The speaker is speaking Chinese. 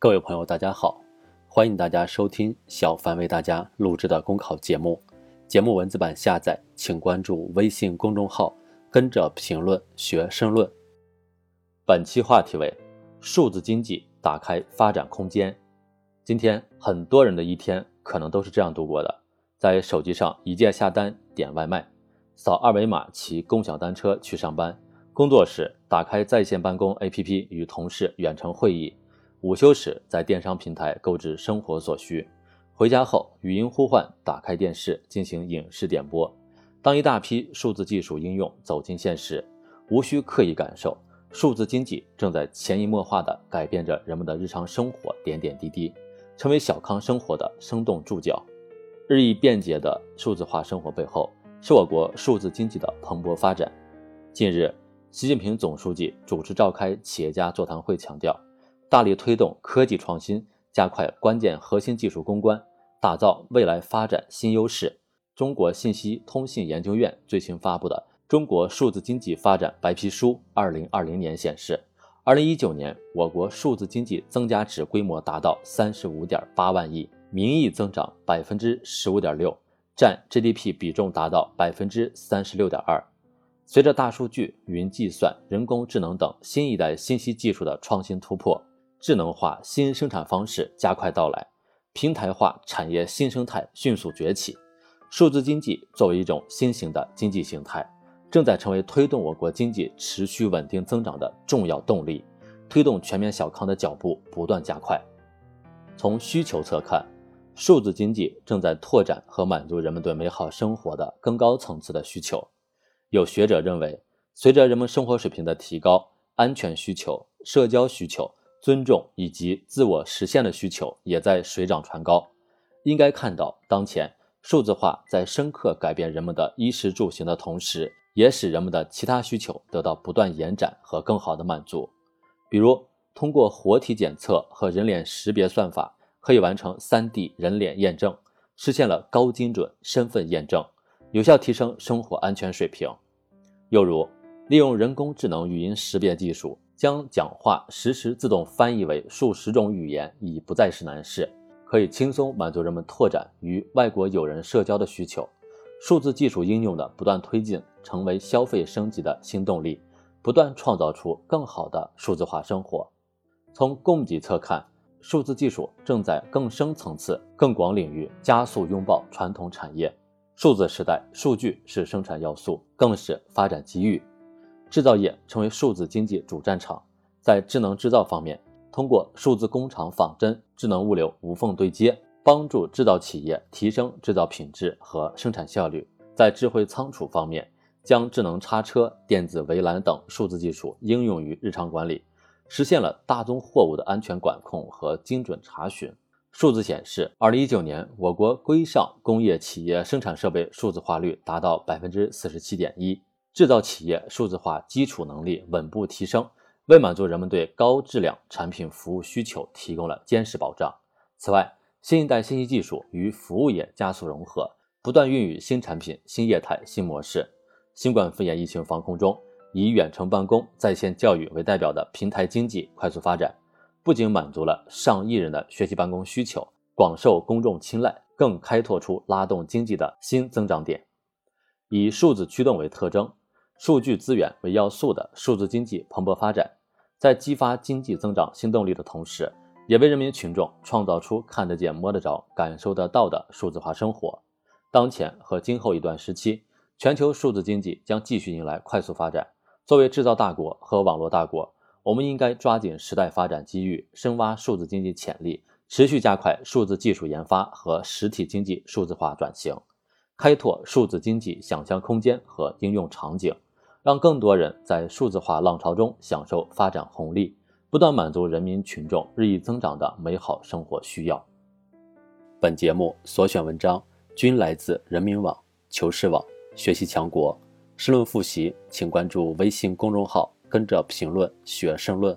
各位朋友，大家好，欢迎大家收听小凡为大家录制的公考节目。节目文字版下载，请关注微信公众号，跟着评论学申论。本期话题为：数字经济打开发展空间。今天很多人的一天可能都是这样度过的：在手机上一键下单点外卖，扫二维码骑共享单车去上班，工作时打开在线办公 APP 与同事远程会议。午休时，在电商平台购置生活所需；回家后，语音呼唤，打开电视进行影视点播。当一大批数字技术应用走进现实，无需刻意感受，数字经济正在潜移默化地改变着人们的日常生活点点滴滴，成为小康生活的生动注脚。日益便捷的数字化生活背后，是我国数字经济的蓬勃发展。近日，习近平总书记主持召开企业家座谈会，强调。大力推动科技创新，加快关键核心技术攻关，打造未来发展新优势。中国信息通信研究院最新发布的《中国数字经济发展白皮书（二零二零年）》显示，二零一九年我国数字经济增加值规模达到三十五点八万亿，名义增长百分之十五点六，占 GDP 比重达到百分之三十六点二。随着大数据、云计算、人工智能等新一代信息技术的创新突破。智能化新生产方式加快到来，平台化产业新生态迅速崛起，数字经济作为一种新型的经济形态，正在成为推动我国经济持续稳定增长的重要动力，推动全面小康的脚步不断加快。从需求侧看，数字经济正在拓展和满足人们对美好生活的更高层次的需求。有学者认为，随着人们生活水平的提高，安全需求、社交需求。尊重以及自我实现的需求也在水涨船高。应该看到，当前数字化在深刻改变人们的衣食住行的同时，也使人们的其他需求得到不断延展和更好的满足。比如，通过活体检测和人脸识别算法，可以完成 3D 人脸验证，实现了高精准身份验证，有效提升生活安全水平。又如，利用人工智能语音识别技术。将讲话实时自动翻译为数十种语言已不再是难事，可以轻松满足人们拓展与外国友人社交的需求。数字技术应用的不断推进，成为消费升级的新动力，不断创造出更好的数字化生活。从供给侧看，数字技术正在更深层次、更广领域加速拥抱传统产业。数字时代，数据是生产要素，更是发展机遇。制造业成为数字经济主战场，在智能制造方面，通过数字工厂仿真、智能物流无缝对接，帮助制造企业提升制造品质和生产效率；在智慧仓储方面，将智能叉车、电子围栏等数字技术应用于日常管理，实现了大宗货物的安全管控和精准查询。数字显示，二零一九年我国规上工业企业生产设备数字化率达到百分之四十七点一。制造企业数字化基础能力稳步提升，为满足人们对高质量产品服务需求提供了坚实保障。此外，新一代信息技术与服务业加速融合，不断孕育新产品、新业态、新模式。新冠肺炎疫情防控中，以远程办公、在线教育为代表的平台经济快速发展，不仅满足了上亿人的学习办公需求，广受公众青睐，更开拓出拉动经济的新增长点。以数字驱动为特征。数据资源为要素的数字经济蓬勃发展，在激发经济增长新动力的同时，也为人民群众创造出看得见、摸得着、感受得到的数字化生活。当前和今后一段时期，全球数字经济将继续迎来快速发展。作为制造大国和网络大国，我们应该抓紧时代发展机遇，深挖数字经济潜力，持续加快数字技术研发和实体经济数字化转型，开拓数字经济想象空间和应用场景。让更多人在数字化浪潮中享受发展红利，不断满足人民群众日益增长的美好生活需要。本节目所选文章均来自人民网、求是网、学习强国。申论复习，请关注微信公众号，跟着评论学申论。